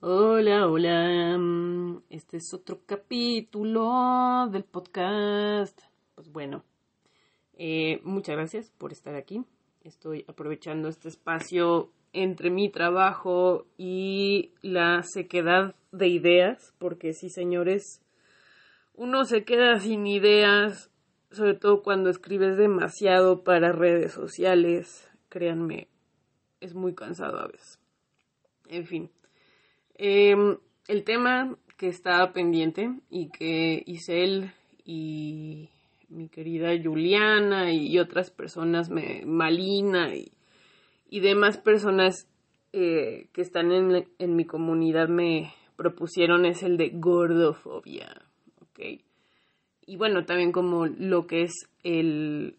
Hola, hola. Este es otro capítulo del podcast. Pues bueno, eh, muchas gracias por estar aquí. Estoy aprovechando este espacio entre mi trabajo y la sequedad de ideas, porque sí, señores, uno se queda sin ideas, sobre todo cuando escribes demasiado para redes sociales. Créanme, es muy cansado a veces. En fin. Em, el tema que estaba pendiente y que Isel y mi querida Juliana y otras personas, me, Malina y, demás personas eh, que están en, en, mi comunidad me propusieron es el de gordofobia, ¿ok? Y bueno, también como lo que es el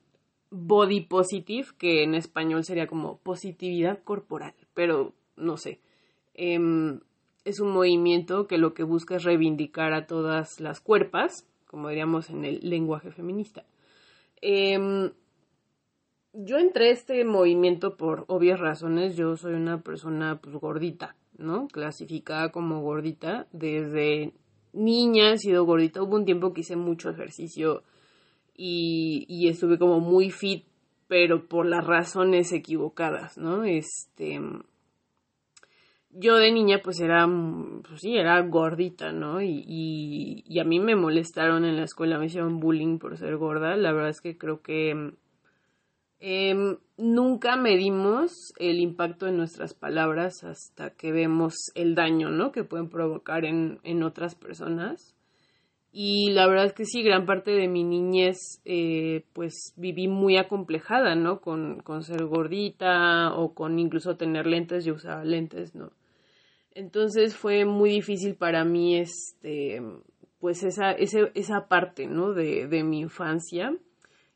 body positive, que en español sería como positividad corporal, pero no sé. Em, es un movimiento que lo que busca es reivindicar a todas las cuerpas, como diríamos en el lenguaje feminista. Em, yo entré a este movimiento por obvias razones. Yo soy una persona pues gordita, ¿no? Clasificada como gordita. Desde niña he sido gordita. Hubo un tiempo que hice mucho ejercicio y, y estuve como muy fit, pero por las razones equivocadas, ¿no? Este yo de niña pues era, pues sí, era gordita, ¿no? Y, y, a mí me molestaron en la escuela, me hicieron bullying por ser gorda. La verdad es que creo que em, nunca medimos el impacto de nuestras palabras hasta que vemos el daño, ¿no? Que pueden provocar en, en otras personas. Y la verdad es que sí, gran parte de mi niñez, eh, pues viví muy acomplejada, ¿no? Con, con ser gordita o con incluso tener lentes, yo usaba lentes, ¿no? Entonces fue muy difícil para mí, este, pues esa, esa parte, ¿no? De, de mi infancia.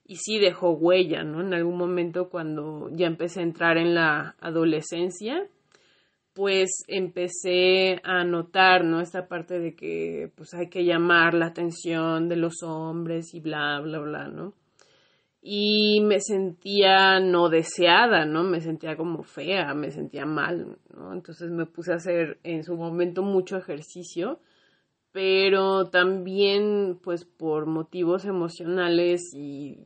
Y sí dejó huella, ¿no? En algún momento cuando ya empecé a entrar en la adolescencia, pues empecé a notar, ¿no? Esta parte de que pues hay que llamar la atención de los hombres y bla, bla, bla, ¿no? Y me sentía no deseada, ¿no? Me sentía como fea, me sentía mal, ¿no? Entonces me puse a hacer en su momento mucho ejercicio, pero también pues por motivos emocionales y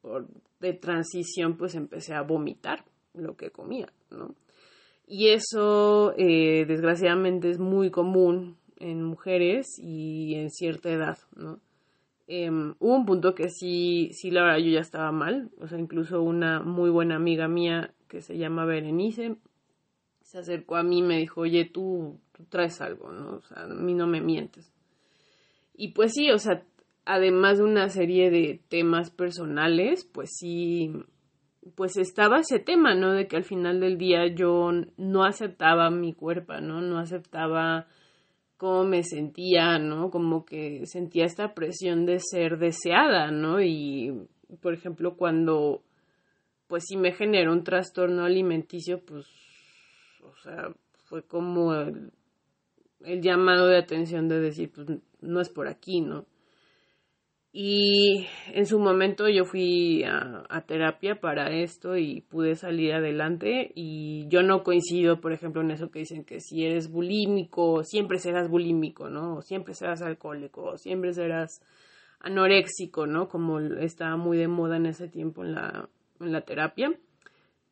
por de transición pues empecé a vomitar lo que comía, ¿no? Y eso eh, desgraciadamente es muy común en mujeres y en cierta edad, ¿no? Em, hubo un punto que sí, sí, la verdad yo ya estaba mal, o sea, incluso una muy buena amiga mía que se llama Berenice se acercó a mí y me dijo, oye, tú, tú traes algo, ¿no? O sea, a mí no me mientes. Y pues sí, o sea, además de una serie de temas personales, pues sí, pues estaba ese tema, ¿no? De que al final del día yo no aceptaba mi cuerpo, ¿no? No aceptaba cómo me sentía, ¿no? Como que sentía esta presión de ser deseada, ¿no? Y, por ejemplo, cuando, pues sí me generó un trastorno alimenticio, pues, o sea, fue como el, el llamado de atención de decir, pues, no es por aquí, ¿no? Y en su momento yo fui a, terapia para esto y pude salir adelante y yo no coincido, por ejemplo, en eso que dicen que si eres bulímico, siempre serás bulímico, ¿no? O siempre serás alcohólico, o siempre serás anoréxico, ¿no? Como estaba muy de moda en ese tiempo en la, en la terapia.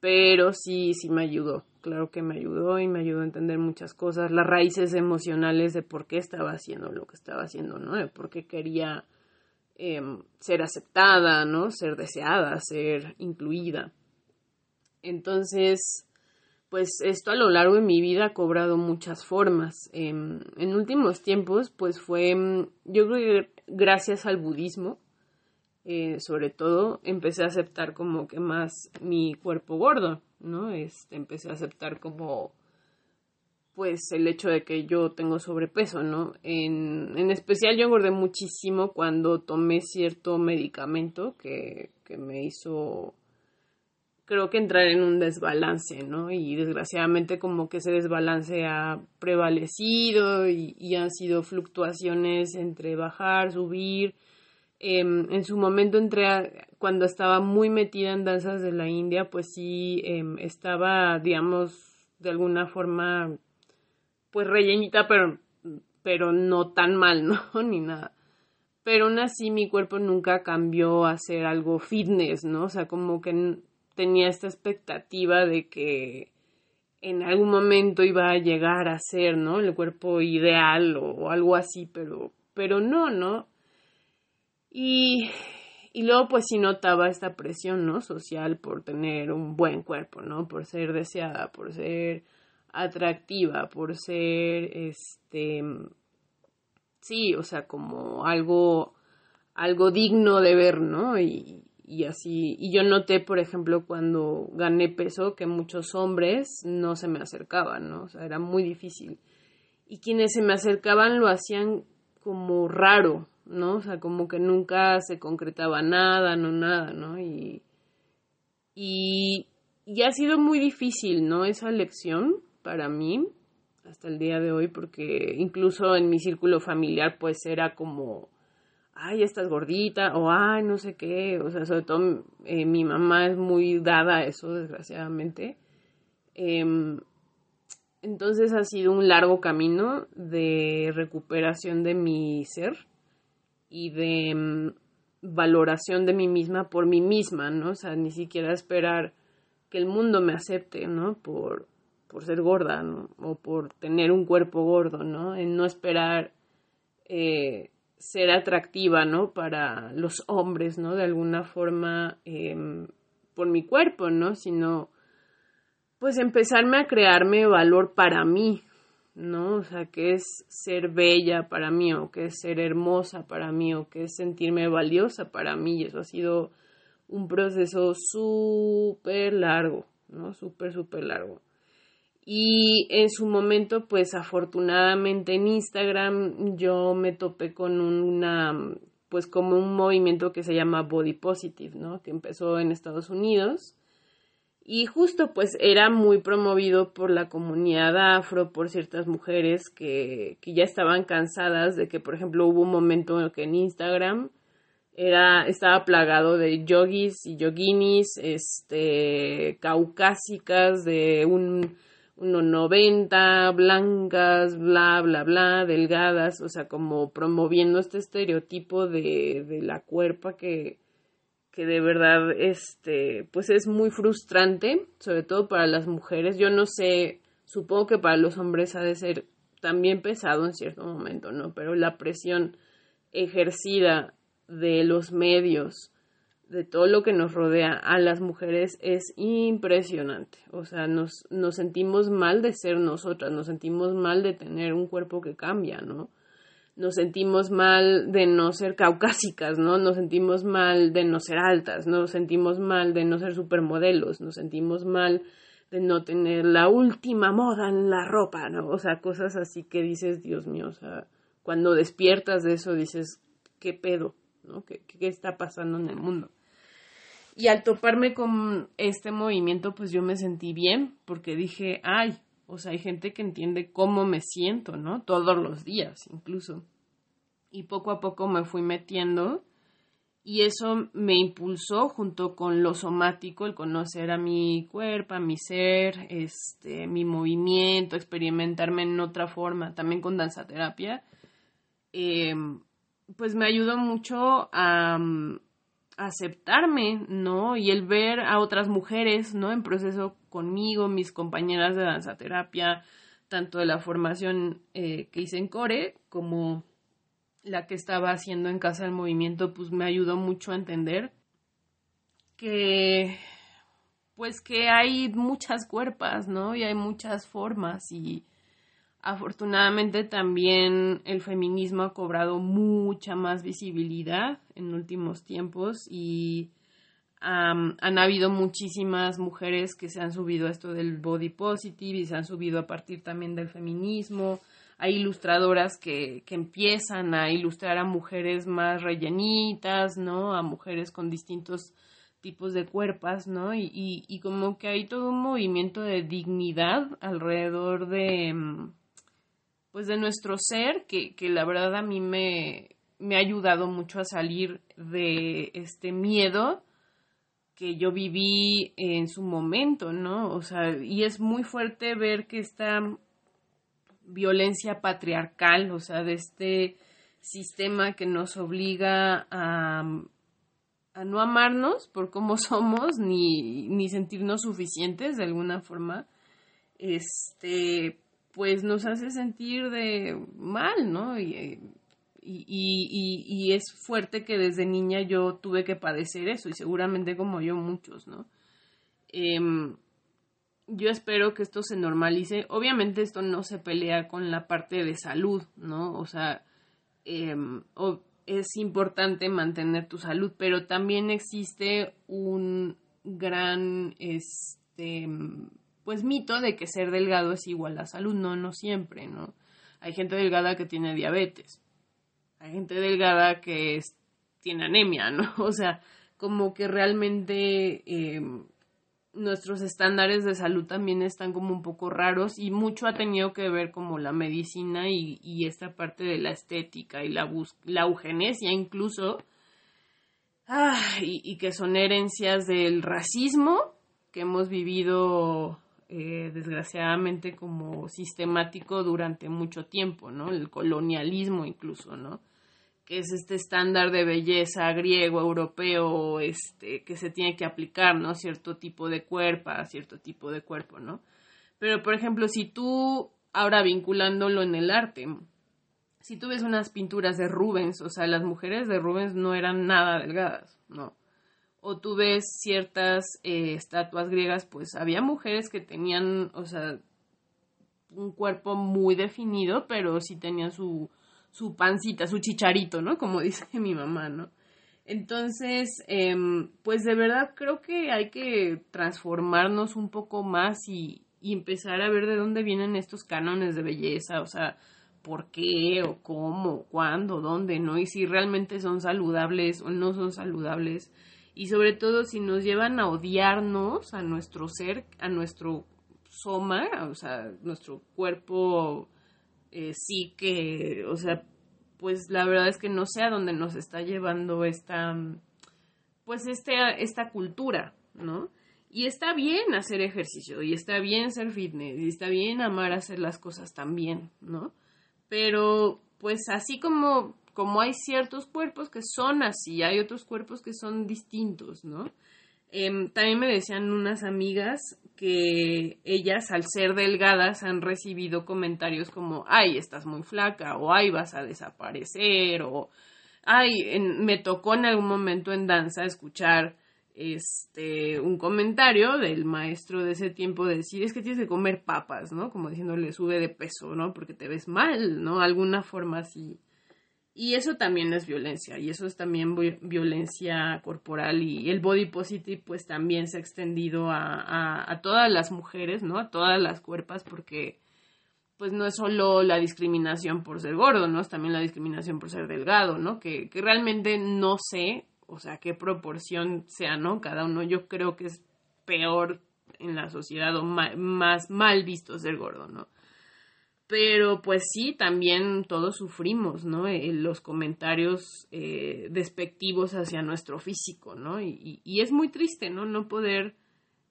Pero sí, sí me ayudó, claro que me ayudó y me ayudó a entender muchas cosas, las raíces emocionales de por qué estaba haciendo lo que estaba haciendo, ¿no? De por qué quería Em, ser aceptada, ¿no? Ser deseada, ser incluida. Entonces, pues esto a lo largo de mi vida ha cobrado muchas formas. Em, en últimos tiempos, pues fue, em, yo creo que gracias al budismo, eh, sobre todo, empecé a aceptar como que más mi cuerpo gordo, ¿no? Este, empecé a aceptar como pues el hecho de que yo tengo sobrepeso, ¿no? En, en especial yo engordé muchísimo cuando tomé cierto medicamento que, que me hizo creo que entrar en un desbalance, ¿no? Y desgraciadamente como que ese desbalance ha prevalecido y, han sido fluctuaciones entre bajar, subir. Em, en su momento entré, cuando estaba muy metida en danzas de la India, pues sí, em, estaba, digamos, de alguna forma pues rellenita, pero, pero no tan mal, ¿no? Ni nada. Pero aún así mi cuerpo nunca cambió a ser algo fitness, ¿no? O sea, como que tenía esta expectativa de que en algún momento iba a llegar a ser, ¿no? El cuerpo ideal o, algo así, pero, pero no, ¿no? Y, y luego pues sí notaba esta presión, ¿no? Social por tener un buen cuerpo, ¿no? Por ser deseada, por ser atractiva, por ser, este, sí, o sea, como algo, algo digno de ver, ¿no? Y, y así, y yo noté, por ejemplo, cuando gané peso, que muchos hombres no se me acercaban, ¿no? O sea, era muy difícil. Y quienes se me acercaban lo hacían como raro, ¿no? O sea, como que nunca se concretaba nada, no nada, ¿no? Y, y, y ha sido muy difícil, ¿no? Esa lección para mí hasta el día de hoy, porque incluso en mi círculo familiar, pues era como ay, estás gordita, o ay, no sé qué, o sea, sobre todo eh, mi mamá es muy dada a eso, desgraciadamente. Em, entonces ha sido un largo camino de recuperación de mi ser y de em, valoración de mí misma por mí misma, ¿no? O sea, ni siquiera esperar que el mundo me acepte, ¿no? Por, por ser gorda, ¿no? O por tener un cuerpo gordo, ¿no? En no esperar eh, ser atractiva, ¿no? Para los hombres, ¿no? De alguna forma, em, por mi cuerpo, ¿no? Sino, pues empezarme a crearme valor para mí, ¿no? O sea, que es ser bella para mí, o que es ser hermosa para mí, o que es sentirme valiosa para mí. Y eso ha sido un proceso súper largo, ¿no? Súper, súper largo. Y en su momento, pues afortunadamente en Instagram yo me topé con una, pues como un movimiento que se llama Body Positive, ¿no? Que empezó en Estados Unidos. Y justo pues era muy promovido por la comunidad afro, por ciertas mujeres que, que ya estaban cansadas de que, por ejemplo, hubo un momento en que en Instagram era, estaba plagado de yogis y yoginis, este, caucásicas, de un 1,90, blancas, bla, bla, bla, delgadas, o sea, como promoviendo este estereotipo de, de la cuerpa que, que de verdad, este, pues es muy frustrante, sobre todo para las mujeres. Yo no sé, supongo que para los hombres ha de ser también pesado en cierto momento, ¿no? Pero la presión ejercida de los medios, de todo lo que nos rodea a las mujeres es impresionante. O sea, nos, nos sentimos mal de ser nosotras, nos sentimos mal de tener un cuerpo que cambia, ¿no? Nos sentimos mal de no ser caucásicas, ¿no? Nos sentimos mal de no ser altas, nos sentimos mal de no ser supermodelos, nos sentimos mal de no tener la última moda en la ropa, ¿no? O sea, cosas así que dices, Dios mío, o sea, cuando despiertas de eso dices, ¿qué pedo? ¿no? ¿Qué, qué está pasando en el mundo? Y al toparme con este movimiento, pues yo me sentí bien, porque dije, ay, o sea, hay gente que entiende cómo me siento, ¿no? Todos los días, incluso. Y poco a poco me fui metiendo y eso me impulsó junto con lo somático, el conocer a mi cuerpo, a mi ser, este, mi movimiento, experimentarme en otra forma, también con danzaterapia, eh, pues me ayudó mucho a, aceptarme, ¿no? Y el ver a otras mujeres, ¿no? En proceso conmigo, mis compañeras de danza terapia, tanto de la formación eh, que hice en Core como la que estaba haciendo en Casa del Movimiento, pues me ayudó mucho a entender que, pues que hay muchas cuerpas, ¿no? Y hay muchas formas y Afortunadamente también el feminismo ha cobrado mucha más visibilidad en últimos tiempos y han habido muchísimas mujeres que se han subido a esto del body positive y se han subido a partir también del feminismo. Hay ilustradoras que, que empiezan a ilustrar a mujeres más rellenitas, ¿no? A mujeres con distintos tipos de cuerpos, ¿no? Y, y, y como que hay todo un movimiento de dignidad alrededor de, mm, pues de nuestro ser, que, que la verdad a mí me, me ha ayudado mucho a salir de este miedo que yo viví en su momento, ¿no? O sea, y es muy fuerte ver que esta violencia patriarcal, o sea, de este sistema que nos obliga a, a no amarnos por cómo somos ni, ni sentirnos suficientes de alguna forma, este, pues nos hace sentir de mal, ¿no? Y, y, y, es fuerte que desde niña yo tuve que padecer eso y seguramente como yo muchos, ¿no? Em, yo espero que esto se normalice. Obviamente esto no se pelea con la parte de salud, ¿no? O sea, em, es importante mantener tu salud, pero también existe un gran, este, pues mito de que ser delgado es igual a salud. No, no siempre, ¿no? Hay gente delgada que tiene diabetes. Hay gente delgada que tiene anemia, ¿no? O sea, como que realmente em, nuestros estándares de salud también están como un poco raros y mucho ha tenido que ver como la medicina y, esta parte de la estética y la, eugenesia incluso, ah, y, que son herencias del racismo que hemos vivido eh, desgraciadamente como sistemático durante mucho tiempo, ¿no? El colonialismo incluso, ¿no? que es este estándar de belleza griego, europeo, este, que se tiene que aplicar, ¿no? Cierto tipo de cuerpo, cierto tipo de cuerpo, ¿no? Pero, por ejemplo, si tú, ahora vinculándolo en el arte, si tú ves unas pinturas de Rubens, o sea, las mujeres de Rubens no eran nada delgadas, ¿no? O tú ves ciertas eh, estatuas griegas, pues había mujeres que tenían, o sea, un cuerpo muy definido, pero sí tenían su, su pancita, su chicharito, ¿no? Como dice mi mamá, ¿no? Entonces, em, pues de verdad creo que hay que transformarnos un poco más y, y, empezar a ver de dónde vienen estos cánones de belleza, o sea, por qué o cómo, cuándo, dónde, ¿no? Y si realmente son saludables o no son saludables. Y sobre todo si nos llevan a odiarnos a nuestro ser, a nuestro soma, o sea, nuestro cuerpo eh, sí que, o sea, pues la verdad es que no sé a dónde nos está llevando esta, pues este, esta cultura, ¿no? Y está bien hacer ejercicio, y está bien ser fitness, y está bien amar hacer las cosas también, ¿no? Pero, pues así como, como hay ciertos cuerpos que son así, hay otros cuerpos que son distintos, ¿no? Em, también me decían unas amigas que ellas, al ser delgadas, han recibido comentarios como, ay, estás muy flaca, o ay, vas a desaparecer, o ay, me tocó en algún momento en danza escuchar este un comentario del maestro de ese tiempo de decir es que tienes que comer papas, ¿no? Como diciéndole sube de peso, ¿no? Porque te ves mal, ¿no? Alguna forma así y eso también es violencia, y eso es también violencia corporal, y el body positive pues también se ha extendido a, a, todas las mujeres, ¿no? A todas las cuerpas, porque pues no es solo la discriminación por ser gordo, ¿no? Es también la discriminación por ser delgado, ¿no? Que, que realmente no sé, o sea, qué proporción sea, ¿no? Cada uno, yo creo que es peor en la sociedad o más mal visto ser gordo, ¿no? Pero pues sí, también todos sufrimos, ¿no? Eh, los comentarios eh, despectivos hacia nuestro físico, ¿no? Y, es muy triste, ¿no? No poder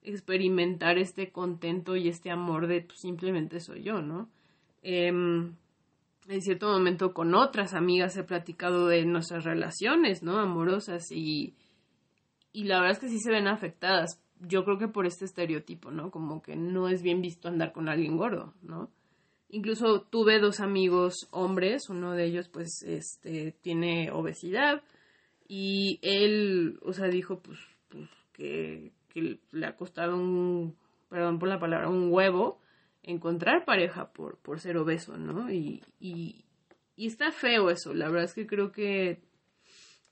experimentar este contento y este amor de pues, simplemente soy yo, ¿no? Em, en cierto momento con otras amigas he platicado de nuestras relaciones, ¿no? Amorosas y, y la verdad es que sí se ven afectadas. Yo creo que por este estereotipo, ¿no? Como que no es bien visto andar con alguien gordo, ¿no? Incluso tuve dos amigos hombres, uno de ellos pues este tiene obesidad y él, o sea, dijo pues, pues que, que, le ha costado un, perdón por la palabra, un huevo encontrar pareja por, por ser obeso, ¿no? Y, y, y está feo eso, la verdad es que creo que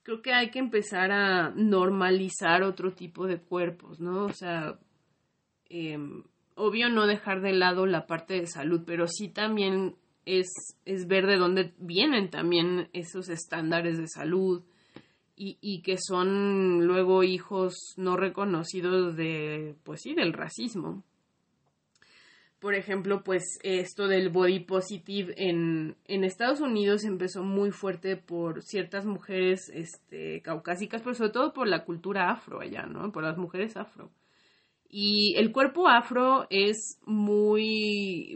creo que hay que empezar a normalizar otro tipo de cuerpos, ¿no? O sea, eh, obvio no dejar de lado la parte de salud, pero sí también es, es ver de dónde vienen también esos estándares de salud y, y que son luego hijos no reconocidos de, pues sí, del racismo. Por ejemplo, pues esto del body positive en, en Estados Unidos empezó muy fuerte por ciertas mujeres este, caucásicas, pero sobre todo por la cultura afro allá, ¿no? Por las mujeres afro Y el cuerpo afro es muy,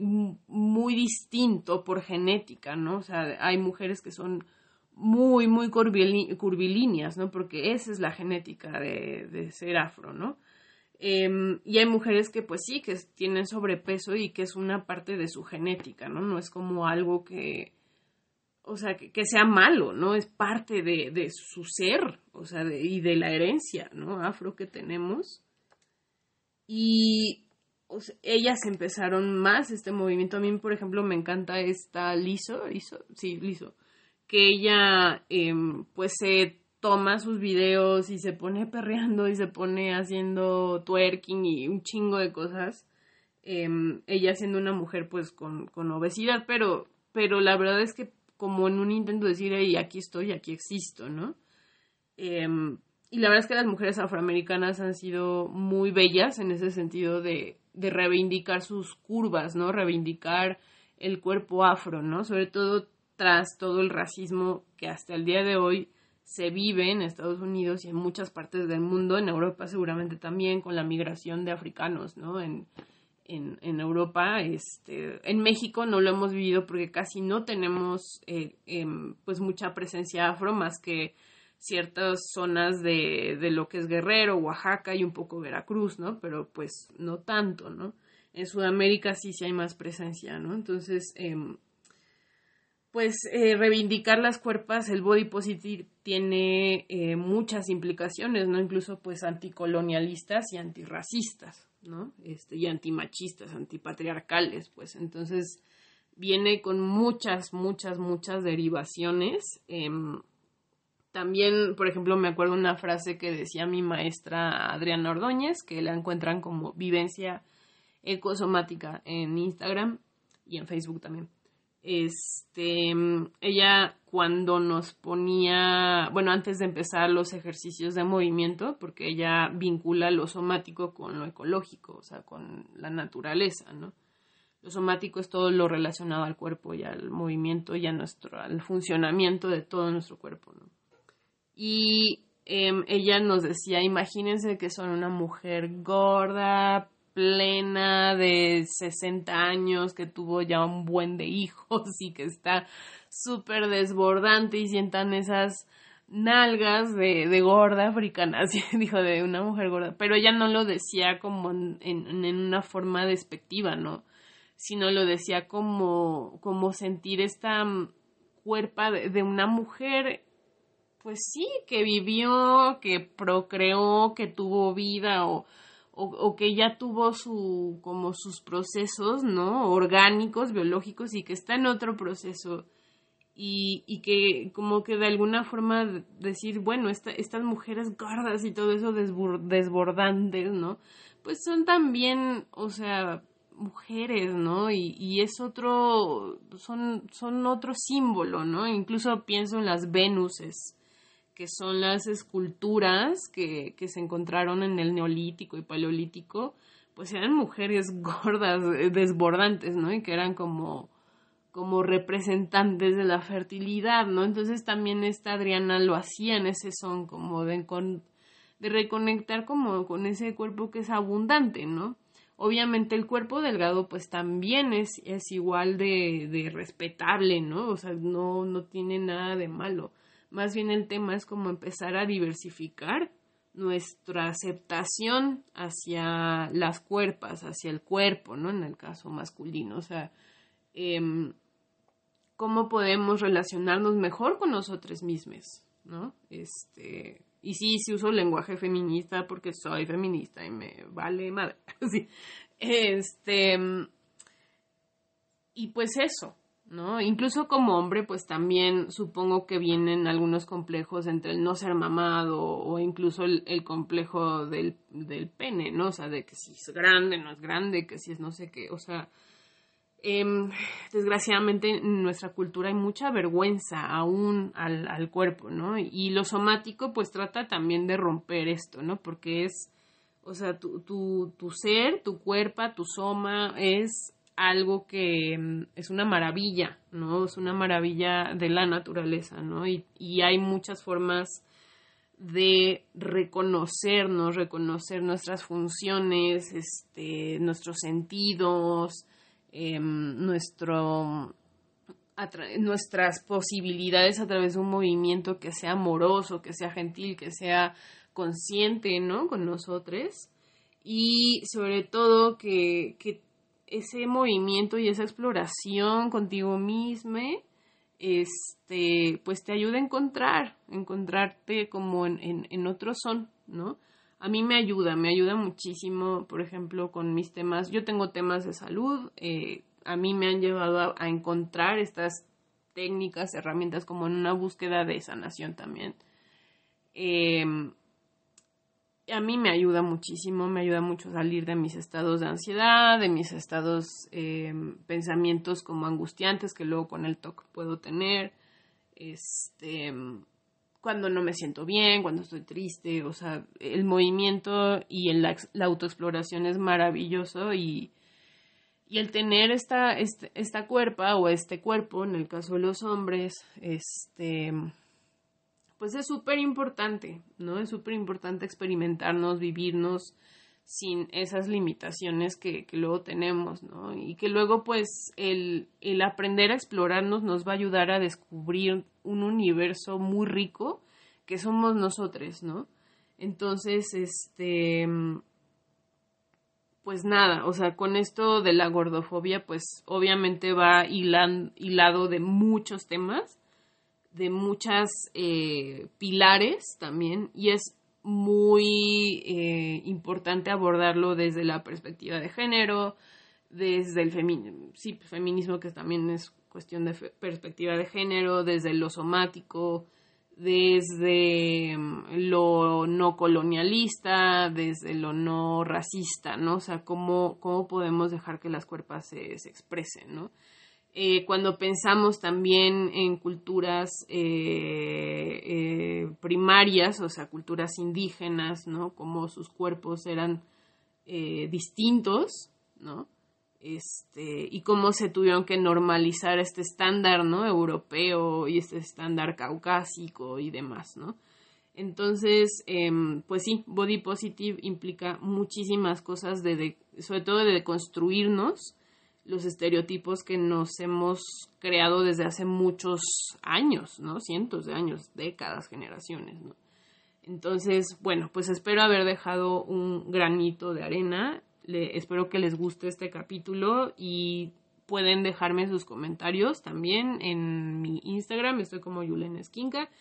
muy distinto por genética, ¿no? O sea, hay mujeres que son muy, muy curvilíneas, ¿no? Porque esa es la genética de, de ser afro, ¿no? Em, y hay mujeres que pues sí, que tienen sobrepeso y que es una parte de su genética, ¿no? No es como algo que, o sea, que, sea malo, ¿no? Es parte de, de su ser, o sea, y de la herencia, ¿no? Afro que tenemos. Y ellas empezaron más este movimiento. A mí, por ejemplo, me encanta esta Liso, Liso, sí, Liso, que ella em, pues se toma sus videos y se pone perreando y se pone haciendo twerking y un chingo de cosas. Em, ella siendo una mujer pues con, con, obesidad, pero, pero la verdad es que como en un intento de decir, hey, aquí estoy, aquí existo, ¿no? Em, y la verdad es que las mujeres afroamericanas han sido muy bellas en ese sentido de, de reivindicar sus curvas, ¿no? Reivindicar el cuerpo afro, ¿no? Sobre todo tras todo el racismo que hasta el día de hoy se vive en Estados Unidos y en muchas partes del mundo, en Europa seguramente también, con la migración de africanos, ¿no? En, en, Europa, este, en México no lo hemos vivido porque casi no tenemos eh, em, pues mucha presencia afro más que ciertas zonas de, de, lo que es Guerrero, Oaxaca y un poco Veracruz, ¿no? Pero pues no tanto, ¿no? En Sudamérica sí sí hay más presencia, ¿no? Entonces, em, pues eh, reivindicar las cuerpas, el body positive tiene eh, muchas implicaciones, ¿no? Incluso pues anticolonialistas y antirracistas, ¿no? Este, y antimachistas, antipatriarcales, pues entonces viene con muchas, muchas, muchas derivaciones. Em, también, por ejemplo, me acuerdo una frase que decía mi maestra Adriana Ordóñez, que la encuentran como vivencia ecosomática en Instagram y en Facebook también. Este, ella cuando nos ponía, bueno, antes de empezar los ejercicios de movimiento, porque ella vincula lo somático con lo ecológico, o sea, con la naturaleza, ¿no? Lo somático es todo lo relacionado al cuerpo y al movimiento y a nuestro, al funcionamiento de todo nuestro cuerpo, ¿no? Y em, ella nos decía, imagínense que son una mujer gorda, plena de 60 años, que tuvo ya un buen de hijos y que está súper desbordante y sientan esas nalgas de, de gorda africana, dijo, de una mujer gorda, pero ella no lo decía como en, en, una forma despectiva, ¿no? Sino lo decía como, como sentir esta cuerpa de, de una mujer pues sí, que vivió, que procreó, que tuvo vida o, o, que ya tuvo su, como sus procesos, ¿no? Orgánicos, biológicos y que está en otro proceso y, y que como que de alguna forma decir, bueno, estas mujeres gordas y todo eso desbordantes, ¿no? Pues son también, o sea, mujeres, ¿no? Y, y es otro, son, son otro símbolo, ¿no? Incluso pienso en las Venuses que son las esculturas que, que se encontraron en el neolítico y paleolítico, pues eran mujeres gordas, eh, desbordantes, ¿no? Y que eran como, como representantes de la fertilidad, ¿no? Entonces también esta Adriana lo hacía en ese son, como de, de reconectar como con ese cuerpo que es abundante, ¿no? Obviamente el cuerpo delgado pues también es, es igual de, de respetable, ¿no? O sea, no, no tiene nada de malo. Más bien el tema es como empezar a diversificar nuestra aceptación hacia las cuerpas, hacia el cuerpo, ¿no? En el caso masculino, o sea, em, cómo podemos relacionarnos mejor con nosotros mismos, ¿no? Este, y sí, sí uso lenguaje feminista porque soy feminista y me vale madre, sí. Este, y pues eso, ¿no? Incluso como hombre, pues también supongo que vienen algunos complejos entre el no ser mamado o incluso el, complejo del, del, pene, ¿no? O sea, de que si es grande, no es grande, que si es no sé qué, o sea, em, desgraciadamente en nuestra cultura hay mucha vergüenza aún al, al cuerpo, ¿no? Y lo somático pues trata también de romper esto, ¿no? Porque es, o sea, tu, tu, tu ser, tu cuerpo, tu soma es algo que mm, es una maravilla, ¿no? Es una maravilla de la naturaleza, ¿no? Y, hay muchas formas de reconocernos, reconocer nuestras funciones, este, nuestros sentidos, em, nuestro, nuestras posibilidades a través de un movimiento que sea amoroso, que sea gentil, que sea consciente, ¿no? Con nosotros. Y sobre todo que, que ese movimiento y esa exploración contigo misma este, pues te ayuda a encontrar, encontrarte como en, en, otro son, ¿no? A mí me ayuda, me ayuda muchísimo, por ejemplo, con mis temas. Yo tengo temas de salud, eh, a mí me han llevado a, encontrar estas técnicas, herramientas, como en una búsqueda de sanación también. Em, a mí me ayuda muchísimo, me ayuda mucho salir de mis estados de ansiedad, de mis estados, eh, pensamientos como angustiantes que luego con el TOC puedo tener, este, cuando no me siento bien, cuando estoy triste, o sea, el movimiento y la, la autoexploración es maravilloso y, y el tener esta, este, esta cuerpa o este cuerpo, en el caso de los hombres, este pues es súper importante, ¿no? Es súper importante experimentarnos, vivirnos sin esas limitaciones que, luego tenemos, ¿no? Y que luego, pues, el, el aprender a explorarnos nos va a ayudar a descubrir un universo muy rico que somos nosotros, ¿no? Entonces, este, pues nada, o sea, con esto de la gordofobia, pues obviamente va hilado de muchos temas de muchas eh, pilares también y es muy eh, importante abordarlo desde la perspectiva de género, desde el feminismo, sí, feminismo que también es cuestión de perspectiva de género, desde lo somático, desde mm, lo no colonialista, desde lo no racista, ¿no? O sea, cómo, cómo podemos dejar que las cuerpas se, se expresen, ¿no? Eh, cuando pensamos también en culturas eh, eh, primarias, o sea, culturas indígenas, ¿no? Como sus cuerpos eran distintos, ¿no? Este, y cómo se tuvieron que normalizar este estándar, ¿no? Europeo y este estándar caucásico y demás, ¿no? Entonces, em, pues sí, body positive implica muchísimas cosas, de, sobre todo de construirnos los estereotipos que nos hemos creado desde hace muchos años, ¿no? Cientos de años, décadas, generaciones, ¿no? Entonces, bueno, pues espero haber dejado un granito de arena. Espero que les guste este capítulo y pueden dejarme sus comentarios también en mi Instagram, estoy como Yulen Esquinca.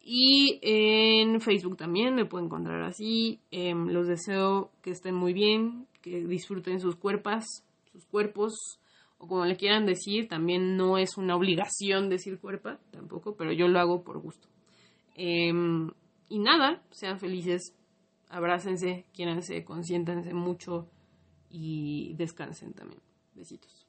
Y en Facebook también me pueden encontrar así. Em, los deseo que estén muy bien, que disfruten sus cuerpos, sus cuerpos, o como le quieran decir, también no es una obligación decir cuerpo, tampoco, pero yo lo hago por gusto. Em, y nada, sean felices, abrácense, quiéranse, consiéntanse mucho y descansen también. Besitos.